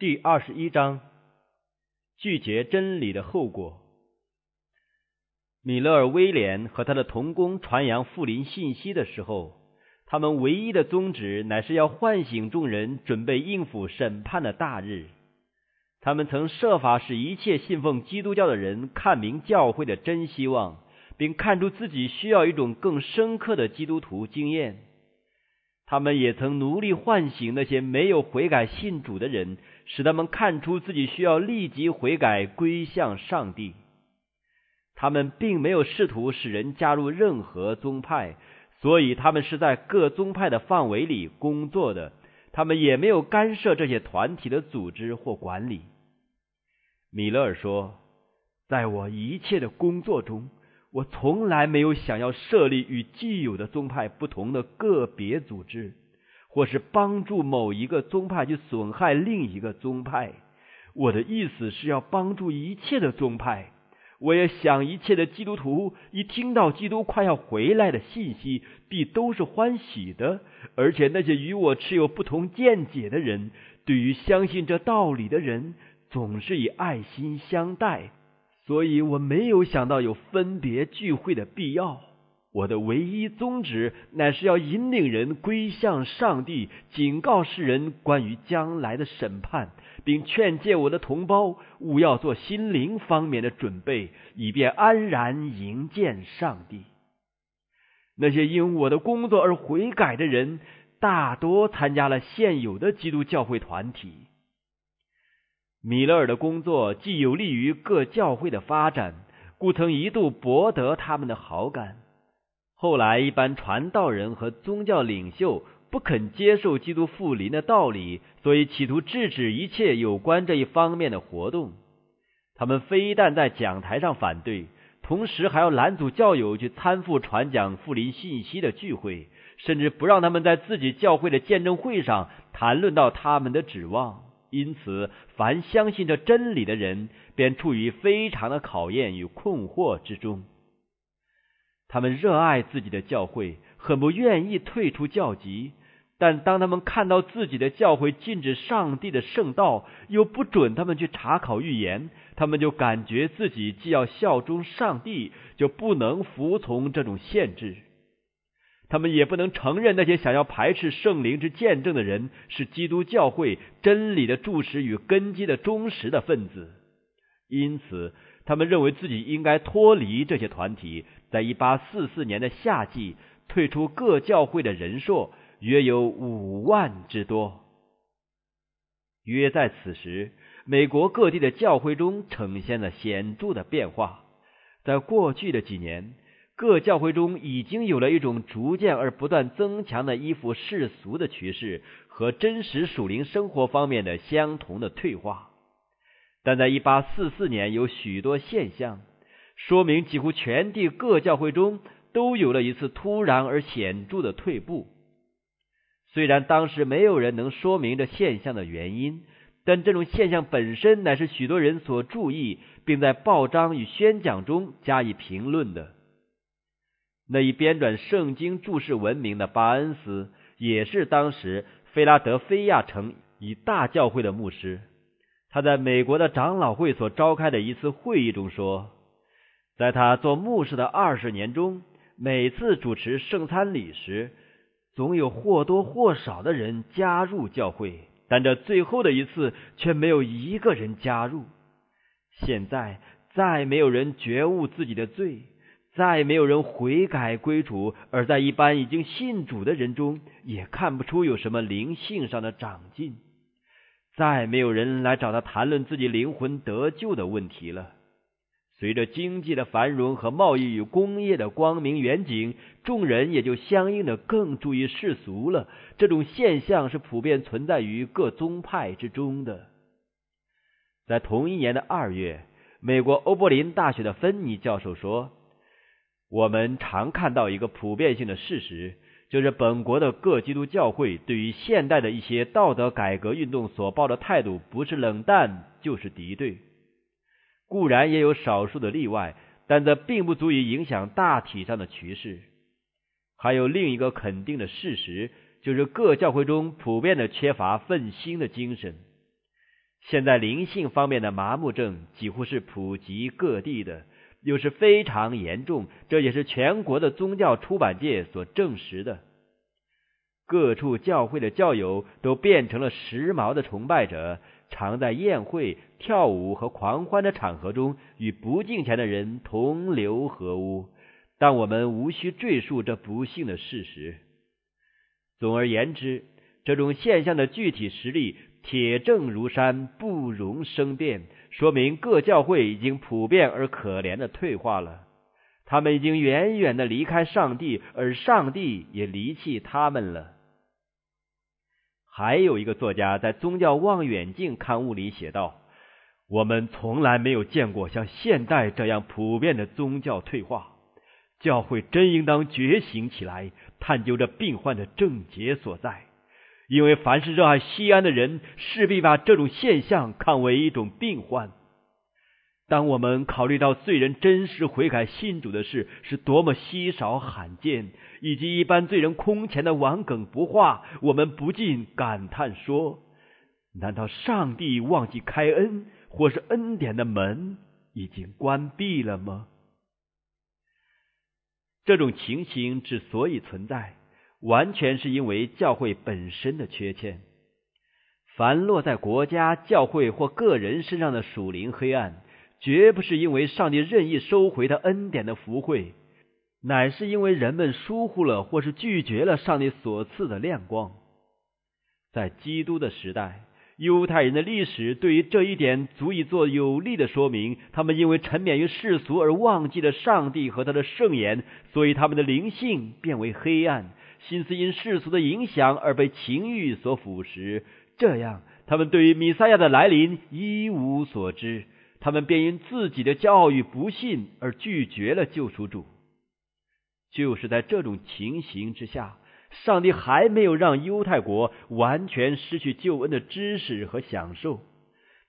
第二十一章，拒绝真理的后果。米勒尔·威廉和他的同工传扬富林信息的时候，他们唯一的宗旨乃是要唤醒众人，准备应付审判的大日。他们曾设法使一切信奉基督教的人看明教会的真希望，并看出自己需要一种更深刻的基督徒经验。他们也曾努力唤醒那些没有悔改信主的人。使他们看出自己需要立即悔改归向上帝。他们并没有试图使人加入任何宗派，所以他们是在各宗派的范围里工作的。他们也没有干涉这些团体的组织或管理。米勒尔说：“在我一切的工作中，我从来没有想要设立与既有的宗派不同的个别组织。”或是帮助某一个宗派去损害另一个宗派，我的意思是要帮助一切的宗派。我也想一切的基督徒一听到基督快要回来的信息，必都是欢喜的。而且那些与我持有不同见解的人，对于相信这道理的人，总是以爱心相待。所以我没有想到有分别聚会的必要。我的唯一宗旨，乃是要引领人归向上帝，警告世人关于将来的审判，并劝诫我的同胞勿要做心灵方面的准备，以便安然迎见上帝。那些因我的工作而悔改的人，大多参加了现有的基督教会团体。米勒尔的工作既有利于各教会的发展，故曾一度博得他们的好感。后来，一般传道人和宗教领袖不肯接受基督复临的道理，所以企图制止一切有关这一方面的活动。他们非但在讲台上反对，同时还要拦阻教友去参赴传讲复临信息的聚会，甚至不让他们在自己教会的见证会上谈论到他们的指望。因此，凡相信这真理的人，便处于非常的考验与困惑之中。他们热爱自己的教会，很不愿意退出教籍。但当他们看到自己的教会禁止上帝的圣道，又不准他们去查考预言，他们就感觉自己既要效忠上帝，就不能服从这种限制。他们也不能承认那些想要排斥圣灵之见证的人是基督教会真理的柱石与根基的忠实的分子。因此，他们认为自己应该脱离这些团体。在一八四四年的夏季，退出各教会的人数约有五万之多。约在此时，美国各地的教会中呈现了显著的变化。在过去的几年，各教会中已经有了一种逐渐而不断增强的依附世俗的趋势和真实属灵生活方面的相同的退化。但在一八四四年，有许多现象。说明几乎全地各教会中都有了一次突然而显著的退步。虽然当时没有人能说明这现象的原因，但这种现象本身乃是许多人所注意，并在报章与宣讲中加以评论的。那一编纂圣经注释闻名的巴恩斯，也是当时菲拉德菲亚城一大教会的牧师。他在美国的长老会所召开的一次会议中说。在他做牧师的二十年中，每次主持圣餐礼时，总有或多或少的人加入教会，但这最后的一次却没有一个人加入。现在再没有人觉悟自己的罪，再没有人悔改归主，而在一般已经信主的人中，也看不出有什么灵性上的长进。再没有人来找他谈论自己灵魂得救的问题了。随着经济的繁荣和贸易与工业的光明远景，众人也就相应的更注意世俗了。这种现象是普遍存在于各宗派之中的。在同一年的二月，美国欧柏林大学的芬尼教授说：“我们常看到一个普遍性的事实，就是本国的各基督教会对于现代的一些道德改革运动所抱的态度，不是冷淡，就是敌对。”固然也有少数的例外，但这并不足以影响大体上的趋势。还有另一个肯定的事实，就是各教会中普遍的缺乏奋兴的精神。现在灵性方面的麻木症几乎是普及各地的，又是非常严重，这也是全国的宗教出版界所证实的。各处教会的教友都变成了时髦的崇拜者，常在宴会、跳舞和狂欢的场合中与不敬虔的人同流合污。但我们无需赘述这不幸的事实。总而言之，这种现象的具体实例铁证如山，不容生辩，说明各教会已经普遍而可怜的退化了。他们已经远远的离开上帝，而上帝也离弃他们了。还有一个作家在《宗教望远镜》刊物里写道：“我们从来没有见过像现代这样普遍的宗教退化。”教会真应当觉醒起来，探究这病患的症结所在。因为凡是热爱西安的人，势必把这种现象看为一种病患。当我们考虑到罪人真实悔改信主的事是多么稀少罕见，以及一般罪人空前的顽梗不化，我们不禁感叹说：难道上帝忘记开恩，或是恩典的门已经关闭了吗？这种情形之所以存在，完全是因为教会本身的缺陷。凡落在国家、教会或个人身上的属灵黑暗，绝不是因为上帝任意收回的恩典的福惠，乃是因为人们疏忽了或是拒绝了上帝所赐的亮光。在基督的时代。犹太人的历史对于这一点足以做有力的说明。他们因为沉湎于世俗而忘记了上帝和他的圣言，所以他们的灵性变为黑暗，心思因世俗的影响而被情欲所腐蚀。这样，他们对于弥赛亚的来临一无所知。他们便因自己的骄傲与不信而拒绝了救赎主。就是在这种情形之下。上帝还没有让犹太国完全失去救恩的知识和享受，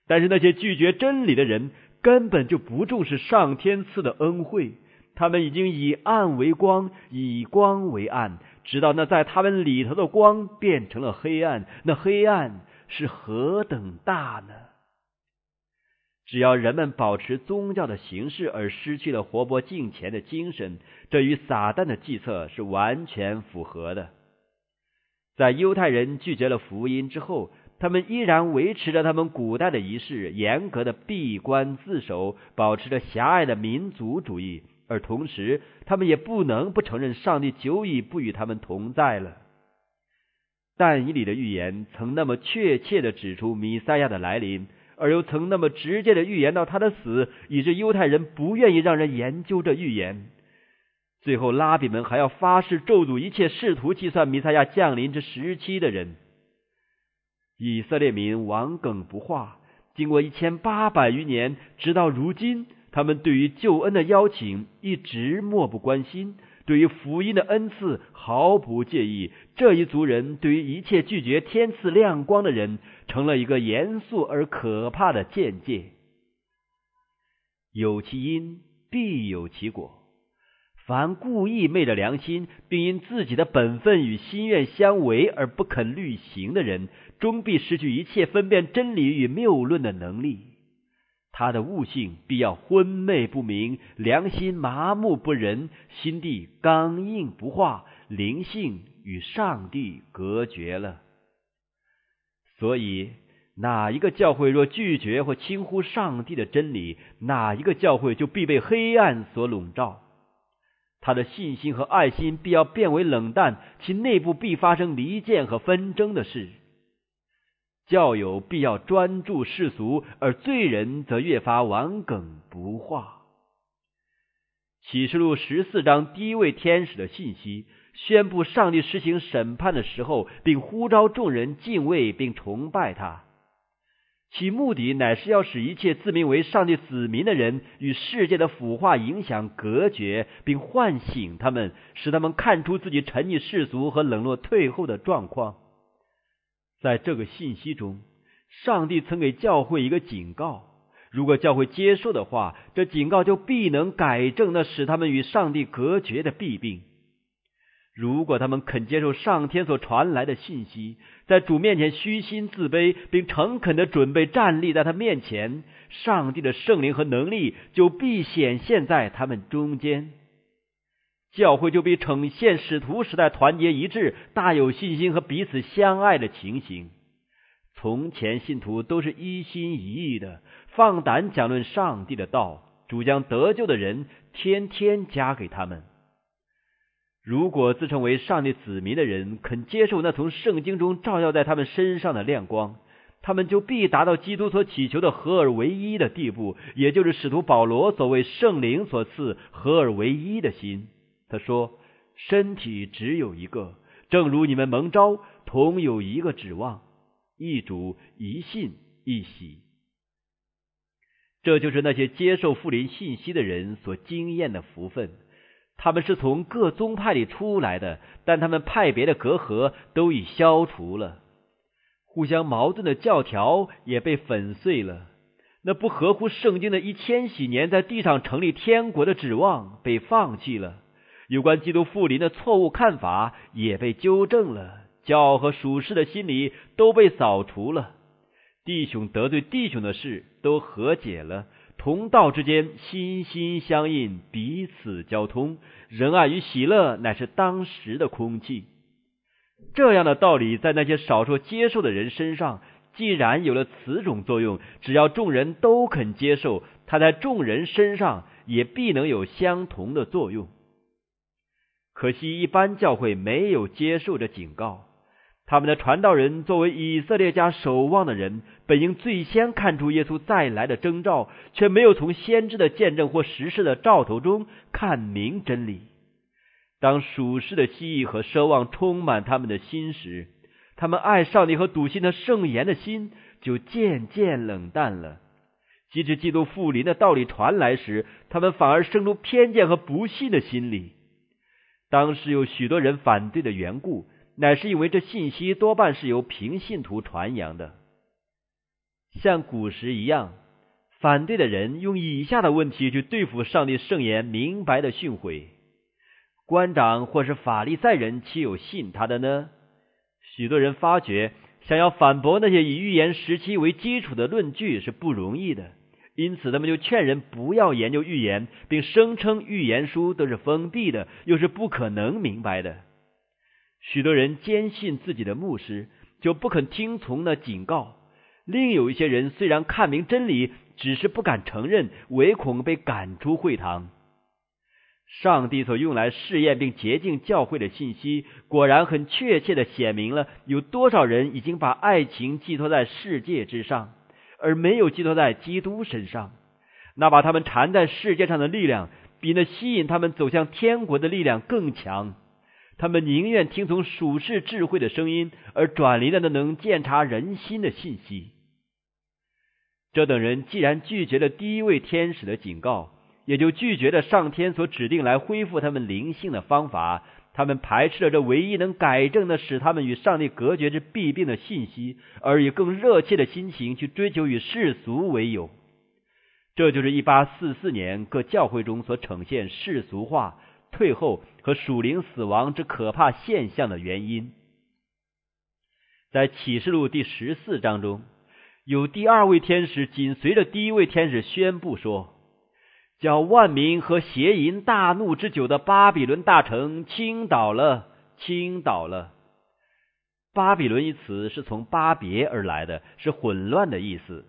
但是那些拒绝真理的人根本就不重视上天赐的恩惠，他们已经以暗为光，以光为暗，直到那在他们里头的光变成了黑暗。那黑暗是何等大呢？只要人们保持宗教的形式而失去了活泼敬虔的精神，这与撒旦的计策是完全符合的。在犹太人拒绝了福音之后，他们依然维持着他们古代的仪式，严格的闭关自守，保持着狭隘的民族主义，而同时，他们也不能不承认上帝久已不与他们同在了。但以理的预言曾那么确切的指出弥赛亚的来临。而又曾那么直接的预言到他的死，以致犹太人不愿意让人研究这预言。最后，拉比们还要发誓咒诅一切试图计算弥赛亚降临之时期的人。以色列民顽梗不化，经过一千八百余年，直到如今，他们对于救恩的邀请一直漠不关心。对于福音的恩赐毫不介意，这一族人对于一切拒绝天赐亮光的人，成了一个严肃而可怕的见解。有其因，必有其果。凡故意昧着良心，并因自己的本分与心愿相违而不肯履行的人，终必失去一切分辨真理与谬论的能力。他的悟性必要昏昧不明，良心麻木不仁，心地刚硬不化，灵性与上帝隔绝了。所以，哪一个教会若拒绝或轻忽上帝的真理，哪一个教会就必被黑暗所笼罩。他的信心和爱心必要变为冷淡，其内部必发生离间和纷争的事。教友必要专注世俗，而罪人则越发顽梗不化。启示录十四章第一位天使的信息，宣布上帝实行审判的时候，并呼召众人敬畏并崇拜他。其目的乃是要使一切自名为上帝子民的人与世界的腐化影响隔绝，并唤醒他们，使他们看出自己沉溺世俗和冷落退后的状况。在这个信息中，上帝曾给教会一个警告：如果教会接受的话，这警告就必能改正那使他们与上帝隔绝的弊病。如果他们肯接受上天所传来的信息，在主面前虚心自卑，并诚恳的准备站立在他面前，上帝的圣灵和能力就必显现在他们中间，教会就必呈现使徒时代团结一致、大有信心和彼此相爱的情形。从前信徒都是一心一意的，放胆讲论上帝的道，主将得救的人天天加给他们。如果自称为上帝子民的人肯接受那从圣经中照耀在他们身上的亮光，他们就必达到基督所祈求的合而为一的地步，也就是使徒保罗所谓圣灵所赐合而为一的心。他说：“身体只有一个，正如你们蒙召，同有一个指望，一主，一信，一喜。”这就是那些接受复临信息的人所经验的福分。他们是从各宗派里出来的，但他们派别的隔阂都已消除了，互相矛盾的教条也被粉碎了。那不合乎圣经的一千禧年在地上成立天国的指望被放弃了，有关基督复临的错误看法也被纠正了，骄傲和属世的心理都被扫除了，弟兄得罪弟兄的事都和解了。同道之间心心相印，彼此交通，仁爱与喜乐乃是当时的空气。这样的道理在那些少数接受的人身上，既然有了此种作用，只要众人都肯接受，它在众人身上也必能有相同的作用。可惜一般教会没有接受这警告。他们的传道人作为以色列家守望的人，本应最先看出耶稣再来的征兆，却没有从先知的见证或实事的兆头中看明真理。当属世的希冀和奢望充满他们的心时，他们爱上帝和笃信的圣言的心就渐渐冷淡了。即使基督复临的道理传来时，他们反而生出偏见和不信的心理。当时有许多人反对的缘故。乃是因为这信息多半是由平信徒传扬的，像古时一样，反对的人用以下的问题去对付上帝圣言明白的训诲：官长或是法利赛人岂有信他的呢？许多人发觉，想要反驳那些以预言时期为基础的论据是不容易的，因此他们就劝人不要研究预言，并声称预言书都是封闭的，又是不可能明白的。许多人坚信自己的牧师，就不肯听从那警告；另有一些人虽然看明真理，只是不敢承认，唯恐被赶出会堂。上帝所用来试验并洁净教会的信息，果然很确切的显明了有多少人已经把爱情寄托在世界之上，而没有寄托在基督身上。那把他们缠在世界上的力量，比那吸引他们走向天国的力量更强。他们宁愿听从属世智慧的声音，而转离了那能鉴察人心的信息。这等人既然拒绝了第一位天使的警告，也就拒绝了上天所指定来恢复他们灵性的方法。他们排斥了这唯一能改正的使他们与上帝隔绝之弊病的信息，而以更热切的心情去追求与世俗为友。这就是一八四四年各教会中所呈现世俗化。退后和属灵死亡之可怕现象的原因，在启示录第十四章中，有第二位天使紧随着第一位天使宣布说：“叫万民和邪淫大怒之久的巴比伦大城倾倒了，倾倒了。”巴比伦一词是从巴别而来的，是混乱的意思。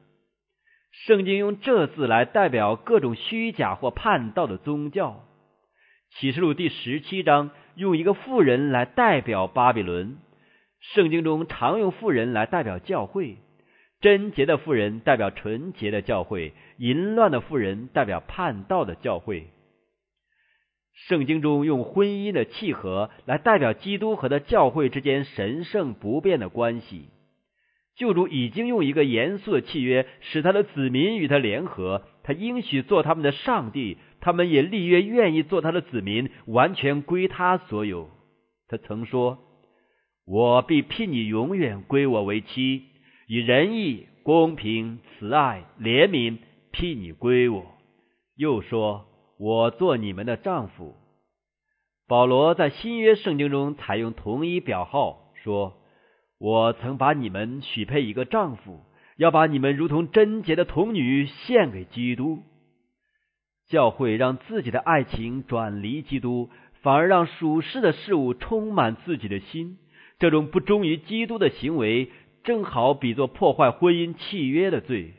圣经用这字来代表各种虚假或叛道的宗教。启示录第十七章用一个妇人来代表巴比伦，圣经中常用妇人来代表教会，贞洁的妇人代表纯洁的教会，淫乱的妇人代表叛道的教会。圣经中用婚姻的契合来代表基督和他教会之间神圣不变的关系。救主已经用一个严肃的契约使他的子民与他联合，他应许做他们的上帝。他们也立约，愿意做他的子民，完全归他所有。他曾说：“我必聘你永远归我为妻，以仁义、公平、慈爱、怜悯聘你归我。”又说：“我做你们的丈夫。”保罗在新约圣经中采用同一表号，说：“我曾把你们许配一个丈夫，要把你们如同贞洁的童女献给基督。”教会让自己的爱情转离基督，反而让属世的事物充满自己的心。这种不忠于基督的行为，正好比作破坏婚姻契约的罪。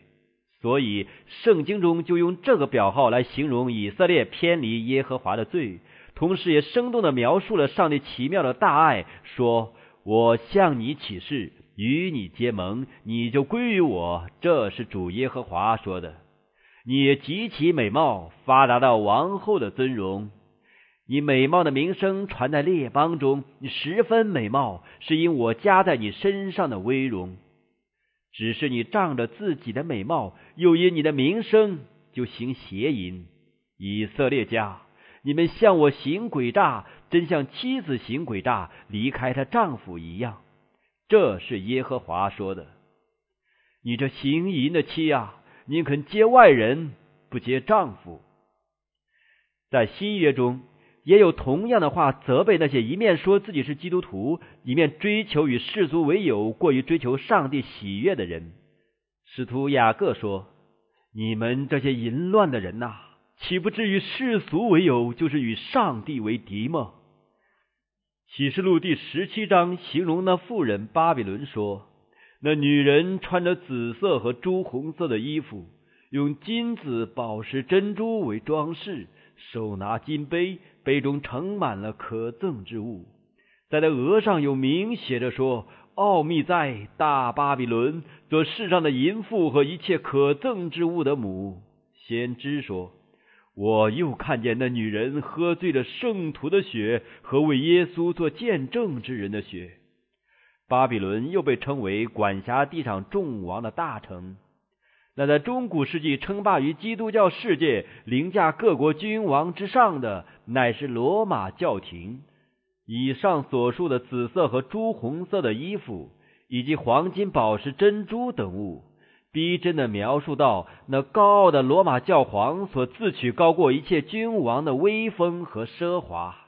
所以，圣经中就用这个表号来形容以色列偏离耶和华的罪，同时也生动的描述了上帝奇妙的大爱，说：“我向你起誓，与你结盟，你就归于我。”这是主耶和华说的。你极其美貌，发达到王后的尊荣。你美貌的名声传在列邦中，你十分美貌，是因我加在你身上的威荣。只是你仗着自己的美貌，又因你的名声，就行邪淫。以色列家，你们向我行诡诈，真像妻子行诡诈，离开她丈夫一样。这是耶和华说的。你这行淫的妻啊！宁肯接外人，不接丈夫。在新约中，也有同样的话责备那些一面说自己是基督徒，一面追求与世俗为友，过于追求上帝喜悦的人。使徒雅各说：“你们这些淫乱的人呐，岂不至于世俗为友，就是与上帝为敌吗？”启示录第十七章形容那妇人巴比伦说。那女人穿着紫色和朱红色的衣服，用金子、宝石、珍珠为装饰，手拿金杯，杯中盛满了可赠之物。在她额上有名写着说：“奥秘在大巴比伦，做世上的淫妇和一切可赠之物的母。”先知说：“我又看见那女人喝醉了圣徒的血和为耶稣做见证之人的血。”巴比伦又被称为管辖地上众王的大城。那在中古世纪称霸于基督教世界、凌驾各国君王之上的，乃是罗马教廷。以上所述的紫色和朱红色的衣服，以及黄金、宝石、珍珠等物，逼真的描述到那高傲的罗马教皇所自诩高过一切君王的威风和奢华。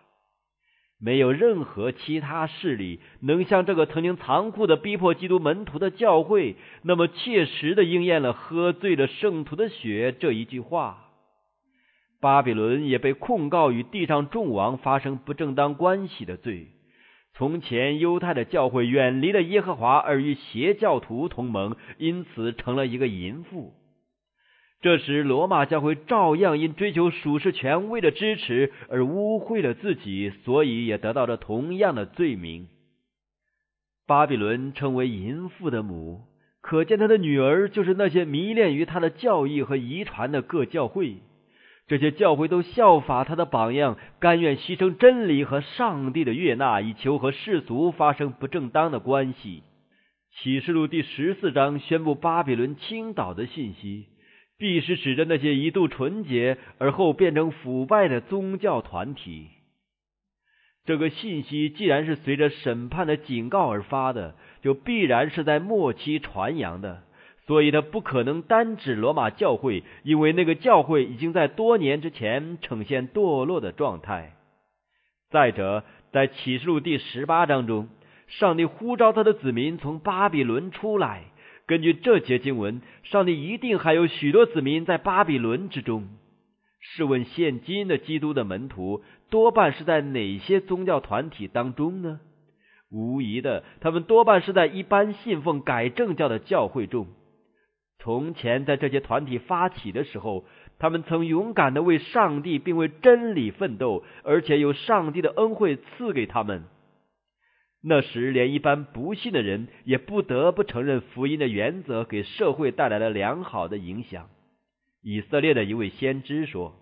没有任何其他势力能像这个曾经残酷的逼迫基督门徒的教会，那么切实的应验了“喝醉了圣徒的血”这一句话。巴比伦也被控告与地上众王发生不正当关系的罪。从前犹太的教会远离了耶和华，而与邪教徒同盟，因此成了一个淫妇。这时，罗马教会照样因追求属世权威的支持而污秽了自己，所以也得到了同样的罪名。巴比伦称为淫妇的母，可见他的女儿就是那些迷恋于他的教义和遗传的各教会。这些教会都效法他的榜样，甘愿牺牲真理和上帝的悦纳，以求和世俗发生不正当的关系。启示录第十四章宣布巴比伦倾倒的信息。必是指着那些一度纯洁而后变成腐败的宗教团体。这个信息既然是随着审判的警告而发的，就必然是在末期传扬的，所以它不可能单指罗马教会，因为那个教会已经在多年之前呈现堕落的状态。再者，在启示录第十八章中，上帝呼召他的子民从巴比伦出来。根据这节经文，上帝一定还有许多子民在巴比伦之中。试问，现今的基督的门徒多半是在哪些宗教团体当中呢？无疑的，他们多半是在一般信奉改正教的教会中。从前，在这些团体发起的时候，他们曾勇敢的为上帝并为真理奋斗，而且有上帝的恩惠赐给他们。那时，连一般不信的人也不得不承认福音的原则给社会带来了良好的影响。以色列的一位先知说：“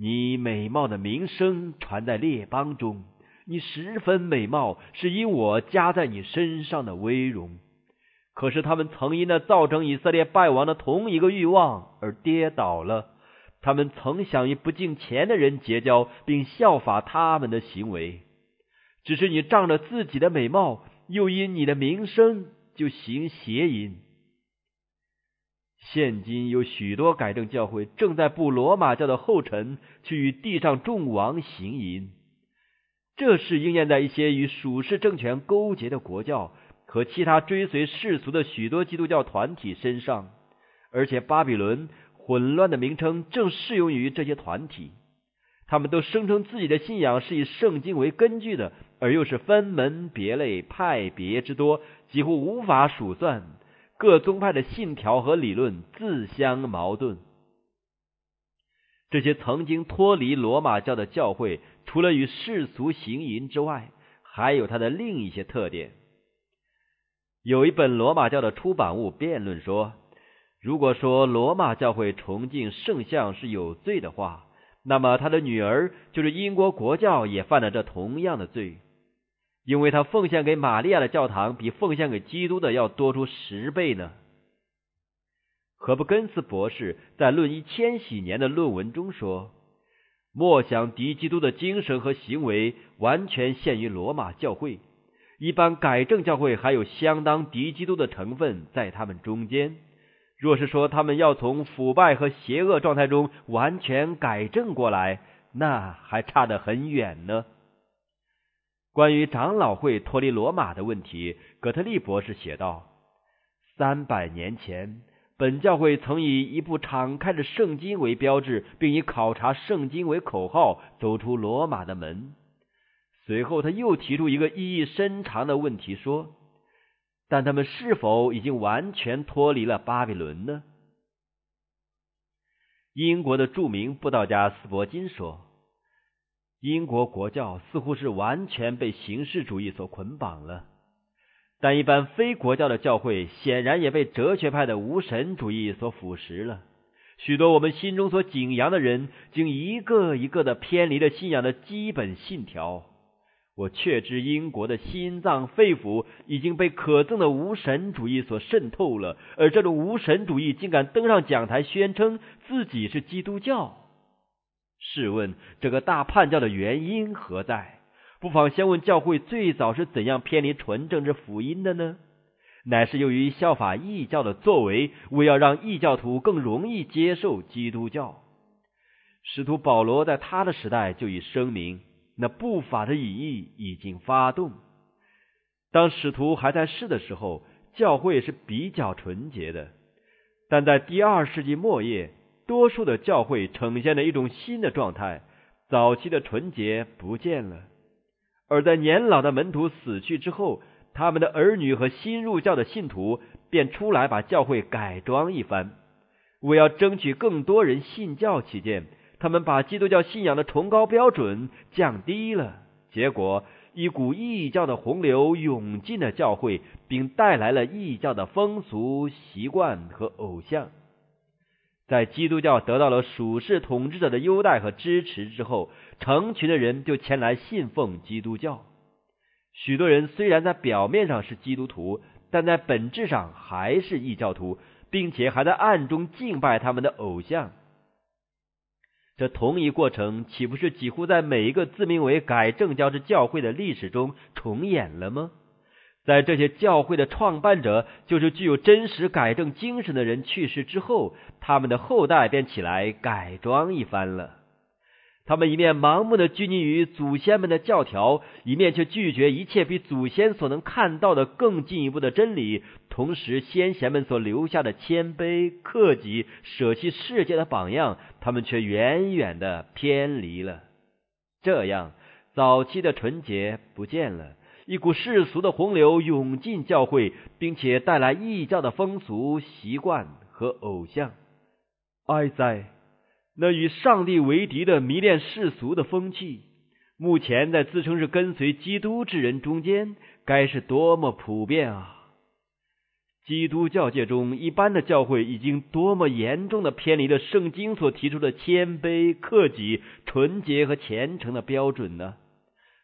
你美貌的名声传在列邦中，你十分美貌，是因我加在你身上的威荣。”可是他们曾因那造成以色列败亡的同一个欲望而跌倒了。他们曾想与不敬钱的人结交，并效法他们的行为。只是你仗着自己的美貌，又因你的名声，就行邪淫。现今有许多改正教会正在步罗马教的后尘，去与地上众王行淫。这是应验在一些与属世政权勾结的国教和其他追随世俗的许多基督教团体身上，而且巴比伦混乱的名称正适用于这些团体。他们都声称自己的信仰是以圣经为根据的，而又是分门别类、派别之多，几乎无法数算。各宗派的信条和理论自相矛盾。这些曾经脱离罗马教的教会，除了与世俗行淫之外，还有它的另一些特点。有一本罗马教的出版物辩论说，如果说罗马教会崇敬圣像是有罪的话，那么他的女儿就是英国国教也犯了这同样的罪，因为他奉献给玛利亚的教堂比奉献给基督的要多出十倍呢。何布根斯博士在《论一千禧年》的论文中说：“莫想敌基督的精神和行为完全限于罗马教会，一般改正教会还有相当敌基督的成分在他们中间。”若是说他们要从腐败和邪恶状态中完全改正过来，那还差得很远呢。关于长老会脱离罗马的问题，葛特利博士写道：三百年前，本教会曾以一部敞开的圣经为标志，并以考察圣经为口号，走出罗马的门。随后，他又提出一个意义深长的问题，说。但他们是否已经完全脱离了巴比伦呢？英国的著名布道家斯伯金说：“英国国教似乎是完全被形式主义所捆绑了，但一般非国教的教会显然也被哲学派的无神主义所腐蚀了。许多我们心中所景仰的人，竟一个一个的偏离了信仰的基本信条。”我确知英国的心脏肺腑已经被可憎的无神主义所渗透了，而这种无神主义竟敢登上讲台宣称自己是基督教。试问这个大叛教的原因何在？不妨先问教会最早是怎样偏离纯正之福音的呢？乃是由于效法异教的作为，为要让异教徒更容易接受基督教。使徒保罗在他的时代就已声明。那不法的隐意已经发动。当使徒还在世的时候，教会是比较纯洁的；但在第二世纪末叶，多数的教会呈现了一种新的状态，早期的纯洁不见了。而在年老的门徒死去之后，他们的儿女和新入教的信徒便出来把教会改装一番，为要争取更多人信教起见。他们把基督教信仰的崇高标准降低了，结果一股异教的洪流涌进了教会，并带来了异教的风俗习惯和偶像。在基督教得到了属世统治者的优待和支持之后，成群的人就前来信奉基督教。许多人虽然在表面上是基督徒，但在本质上还是异教徒，并且还在暗中敬拜他们的偶像。这同一过程岂不是几乎在每一个自名为改正教之教会的历史中重演了吗？在这些教会的创办者，就是具有真实改正精神的人去世之后，他们的后代便起来改装一番了。他们一面盲目的拘泥于祖先们的教条，一面却拒绝一切比祖先所能看到的更进一步的真理。同时，先贤们所留下的谦卑、克己、舍弃世界的榜样，他们却远远的偏离了。这样，早期的纯洁不见了，一股世俗的洪流涌进教会，并且带来异教的风俗习惯和偶像。哀哉！那与上帝为敌的迷恋世俗的风气，目前在自称是跟随基督之人中间，该是多么普遍啊！基督教界中一般的教会已经多么严重的偏离了圣经所提出的谦卑、克己、纯洁和虔诚的标准呢？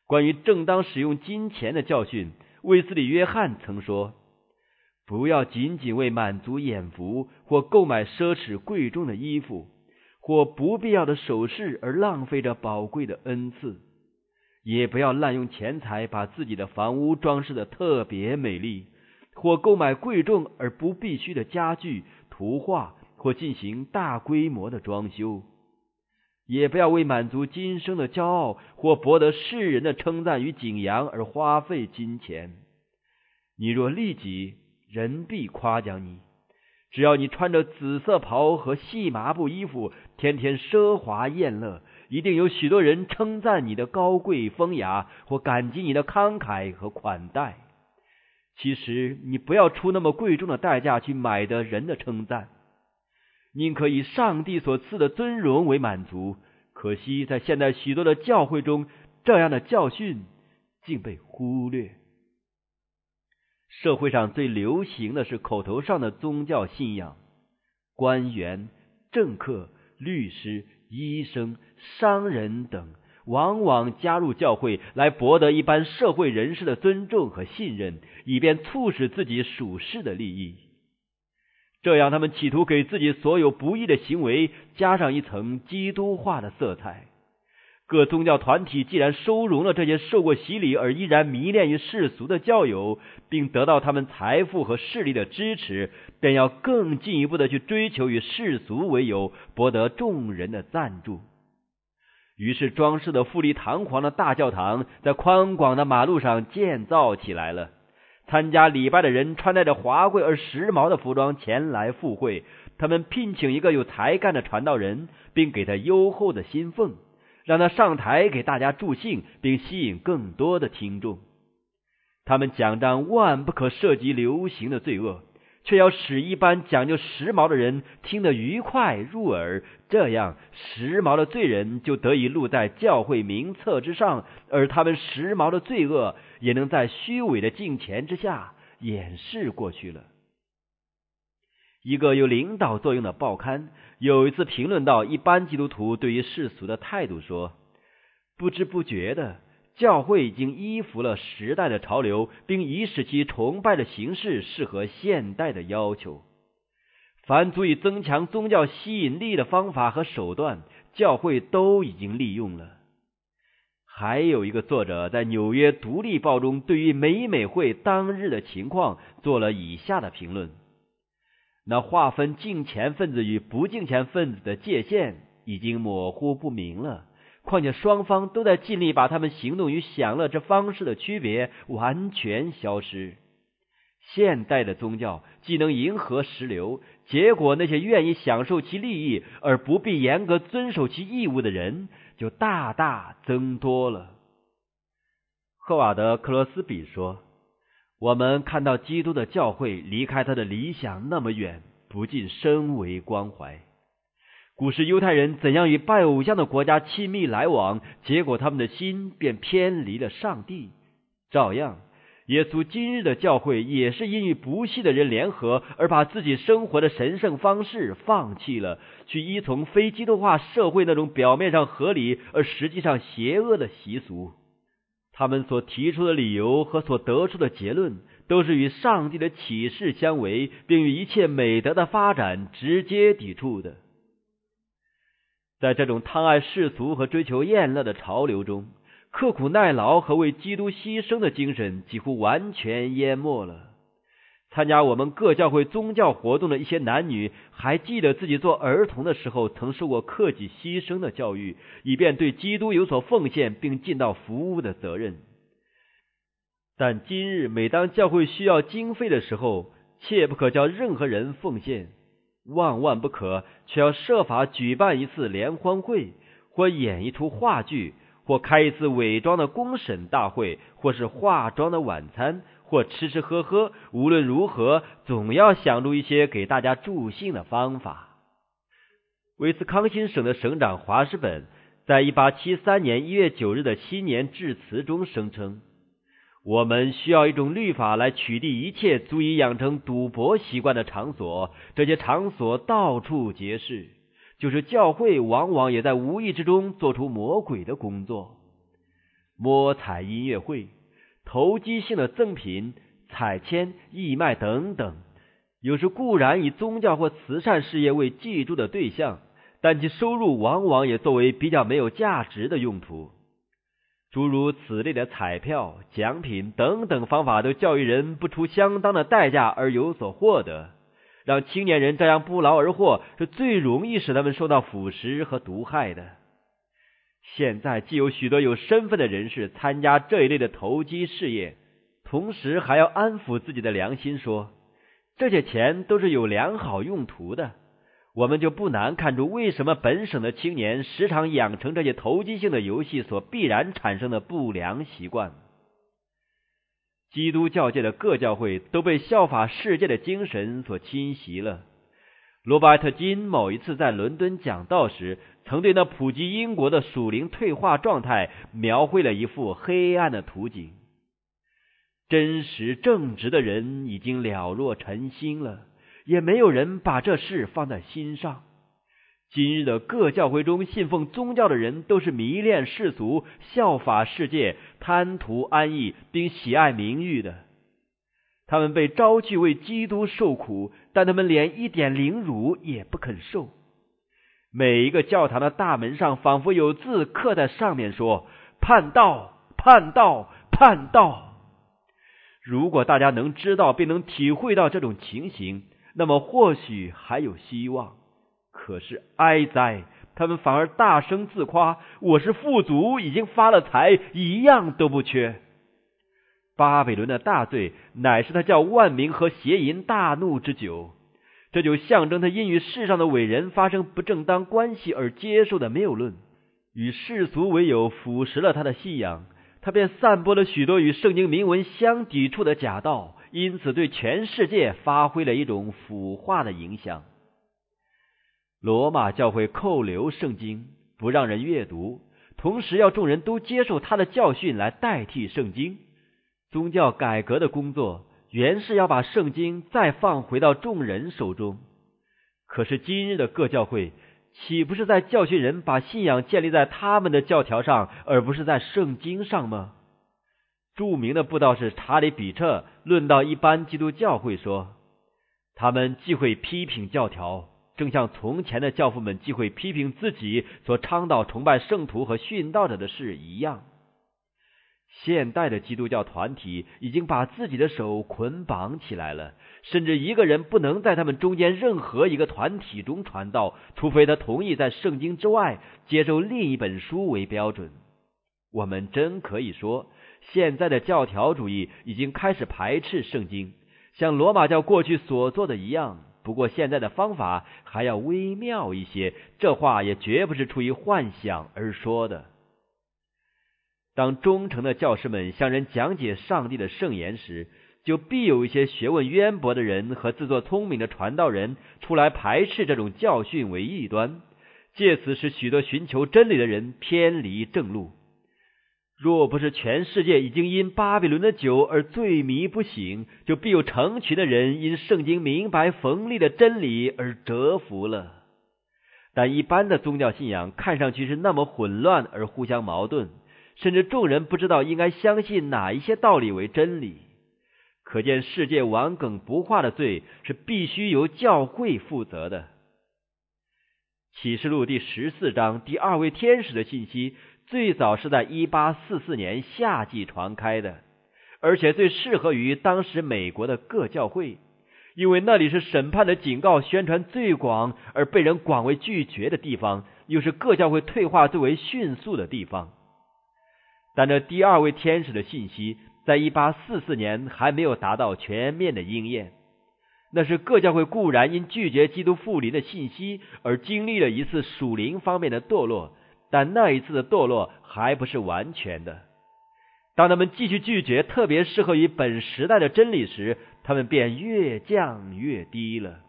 关于正当使用金钱的教训，卫斯理约翰曾说：“不要仅仅为满足眼福或购买奢侈贵重的衣服。”或不必要的首饰而浪费着宝贵的恩赐，也不要滥用钱财把自己的房屋装饰的特别美丽，或购买贵重而不必须的家具、图画，或进行大规模的装修。也不要为满足今生的骄傲或博得世人的称赞与景仰而花费金钱。你若利己，人必夸奖你。只要你穿着紫色袍和细麻布衣服，天天奢华宴乐，一定有许多人称赞你的高贵风雅，或感激你的慷慨和款待。其实，你不要出那么贵重的代价去买得人的称赞。宁可以上帝所赐的尊荣为满足，可惜在现代许多的教会中，这样的教训竟被忽略。社会上最流行的是口头上的宗教信仰，官员、政客、律师、医生、商人等，往往加入教会来博得一般社会人士的尊重和信任，以便促使自己属世的利益。这样，他们企图给自己所有不义的行为加上一层基督化的色彩。各宗教团体既然收容了这些受过洗礼而依然迷恋于世俗的教友，并得到他们财富和势力的支持，便要更进一步的去追求与世俗为由博得众人的赞助。于是，装饰的富丽堂皇的大教堂在宽广的马路上建造起来了。参加礼拜的人穿戴着华贵而时髦的服装前来赴会，他们聘请一个有才干的传道人，并给他优厚的薪俸，让他上台给大家助兴，并吸引更多的听众。他们讲章万不可涉及流行的罪恶。却要使一般讲究时髦的人听得愉快入耳，这样时髦的罪人就得以录在教会名册之上，而他们时髦的罪恶也能在虚伪的镜前之下掩饰过去了。一个有领导作用的报刊有一次评论到一般基督徒对于世俗的态度，说：“不知不觉的。”教会已经依附了时代的潮流，并已使其崇拜的形式适合现代的要求。凡足以增强宗教吸引力的方法和手段，教会都已经利用了。还有一个作者在《纽约独立报》中，对于美美会当日的情况做了以下的评论：那划分敬钱分子与不敬钱分子的界限已经模糊不明了。况且双方都在尽力把他们行动与享乐之方式的区别完全消失。现代的宗教既能迎合时流，结果那些愿意享受其利益而不必严格遵守其义务的人就大大增多了。赫瓦德·克罗斯比说：“我们看到基督的教会离开他的理想那么远，不禁深为关怀。”古时犹太人怎样与拜偶像的国家亲密来往，结果他们的心便偏离了上帝。照样，耶稣今日的教会也是因与不信的人联合，而把自己生活的神圣方式放弃了，去依从非基督化社会那种表面上合理而实际上邪恶的习俗。他们所提出的理由和所得出的结论，都是与上帝的启示相违，并与一切美德的发展直接抵触的。在这种贪爱世俗和追求厌乐的潮流中，刻苦耐劳和为基督牺牲的精神几乎完全淹没了。参加我们各教会宗教活动的一些男女，还记得自己做儿童的时候曾受过克己牺牲的教育，以便对基督有所奉献并尽到服务的责任。但今日，每当教会需要经费的时候，切不可叫任何人奉献。万万不可，却要设法举办一次联欢会，或演一出话剧，或开一次伪装的公审大会，或是化妆的晚餐，或吃吃喝喝。无论如何，总要想出一些给大家助兴的方法。威斯康星省的省长华士本在一八七三年一月九日的新年致辞中声称。我们需要一种律法来取缔一切足以养成赌博习惯的场所。这些场所到处皆是，就是教会往往也在无意之中做出魔鬼的工作。摸彩音乐会、投机性的赠品、彩铅、义卖等等，有时固然以宗教或慈善事业为记住的对象，但其收入往往也作为比较没有价值的用途。诸如此类的彩票、奖品等等方法，都教育人不出相当的代价而有所获得。让青年人这样不劳而获，是最容易使他们受到腐蚀和毒害的。现在既有许多有身份的人士参加这一类的投机事业，同时还要安抚自己的良心，说这些钱都是有良好用途的，我们就不难看出为什么本省的青年时常养成这些投机性的游戏所必然产生的不良习惯。基督教界的各教会都被效法世界的精神所侵袭了。罗伯特金某一次在伦敦讲道时，曾对那普及英国的属灵退化状态描绘了一幅黑暗的图景。真实正直的人已经了若尘心了，也没有人把这事放在心上。今日的各教会中信奉宗教的人，都是迷恋世俗、效法世界、贪图安逸并喜爱名誉的。他们被招去为基督受苦，但他们连一点凌辱也不肯受。每一个教堂的大门上，仿佛有字刻在上面，说：“叛道，叛道，叛道。”如果大家能知道并能体会到这种情形，那么或许还有希望。可是哀哉，他们反而大声自夸：“我是富足，已经发了财，一样都不缺。”巴比伦的大罪，乃是他叫万民和邪淫大怒之酒，这就象征他因与世上的伟人发生不正当关系而接受的谬论，与世俗为友，腐蚀了他的信仰。他便散播了许多与圣经铭文相抵触的假道，因此对全世界发挥了一种腐化的影响。罗马教会扣留圣经，不让人阅读，同时要众人都接受他的教训来代替圣经。宗教改革的工作原是要把圣经再放回到众人手中，可是今日的各教会岂不是在教训人把信仰建立在他们的教条上，而不是在圣经上吗？著名的布道士查理比彻论到一般基督教会说，他们既会批评教条，正像从前的教父们既会批评自己所倡导崇拜圣徒和殉道者的事一样。现代的基督教团体已经把自己的手捆绑起来了，甚至一个人不能在他们中间任何一个团体中传道，除非他同意在圣经之外接受另一本书为标准。我们真可以说，现在的教条主义已经开始排斥圣经，像罗马教过去所做的一样。不过现在的方法还要微妙一些，这话也绝不是出于幻想而说的。当忠诚的教师们向人讲解上帝的圣言时，就必有一些学问渊博的人和自作聪明的传道人出来排斥这种教训为异端，借此使许多寻求真理的人偏离正路。若不是全世界已经因巴比伦的酒而醉迷不醒，就必有成群的人因圣经明白冯利的真理而折服了。但一般的宗教信仰看上去是那么混乱而互相矛盾。甚至众人不知道应该相信哪一些道理为真理，可见世界顽梗不化的罪是必须由教会负责的。启示录第十四章第二位天使的信息，最早是在一八四四年夏季传开的，而且最适合于当时美国的各教会，因为那里是审判的警告宣传最广而被人广为拒绝的地方，又是各教会退化最为迅速的地方。但这第二位天使的信息，在一八四四年还没有达到全面的应验。那是各教会固然因拒绝基督复临的信息而经历了一次属灵方面的堕落，但那一次的堕落还不是完全的。当他们继续拒绝特别适合于本时代的真理时，他们便越降越低了。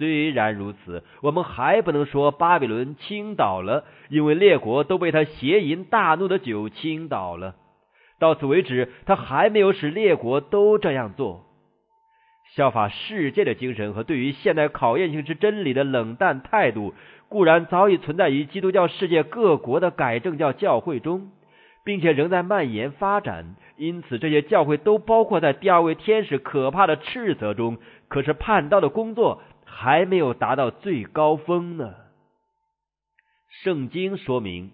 虽然如此，我们还不能说巴比伦倾倒了，因为列国都被他邪淫大怒的酒倾倒了。到此为止，他还没有使列国都这样做。效法世界的精神和对于现代考验性之真理的冷淡态度，固然早已存在于基督教世界各国的改正教教会中，并且仍在蔓延发展。因此，这些教会都包括在第二位天使可怕的斥责中。可是，叛道的工作。还没有达到最高峰呢。圣经说明，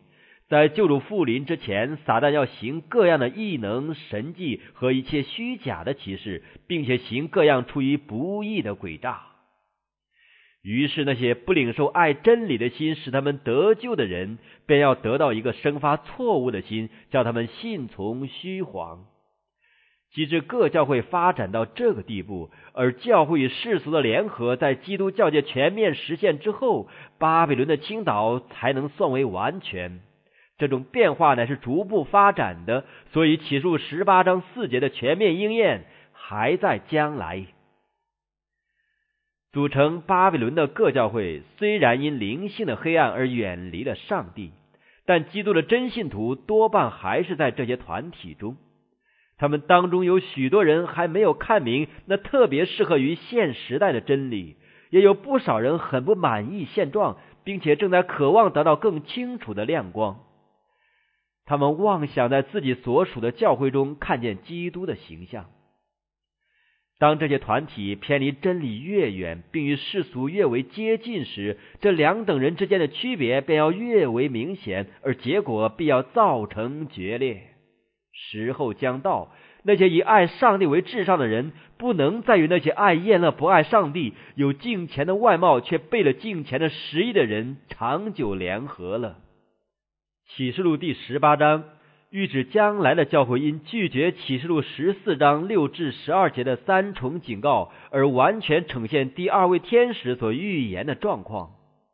在救主复临之前，撒旦要行各样的异能、神迹和一切虚假的启示，并且行各样出于不义的诡诈。于是那些不领受爱真理的心，使他们得救的人，便要得到一个生发错误的心，叫他们信从虚谎。及至各教会发展到这个地步，而教会与世俗的联合在基督教界全面实现之后，巴比伦的倾倒才能算为完全。这种变化乃是逐步发展的，所以起诉十八章四节的全面应验还在将来。组成巴比伦的各教会虽然因灵性的黑暗而远离了上帝，但基督的真信徒多半还是在这些团体中。他们当中有许多人还没有看明那特别适合于现时代的真理，也有不少人很不满意现状，并且正在渴望得到更清楚的亮光。他们妄想在自己所属的教会中看见基督的形象。当这些团体偏离真理越远，并与世俗越为接近时，这两等人之间的区别便要越为明显，而结果必要造成决裂。时候将到，那些以爱上帝为至上的人，不能再与那些爱厌乐、不爱上帝、有敬虔的外貌却背了敬虔的实意的人长久联合了。启示录第十八章预指将来的教会因拒绝启示录十四章六至十二节的三重警告，而完全呈现第二位天使所预言的状况。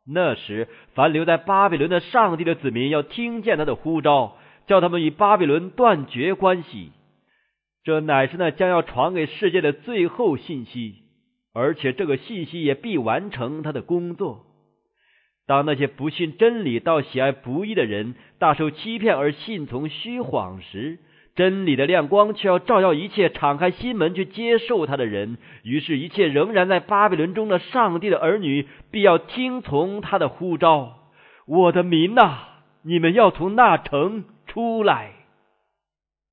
那时，凡留在巴比伦的上帝的子民，要听见他的呼召。叫他们与巴比伦断绝关系，这乃是那将要传给世界的最后信息，而且这个信息也必完成他的工作。当那些不信真理、到喜爱不义的人大受欺骗而信从虚谎时，真理的亮光却要照耀一切敞开心门去接受他的人。于是，一切仍然在巴比伦中的上帝的儿女必要听从他的呼召。我的民呐，你们要从那城。出来。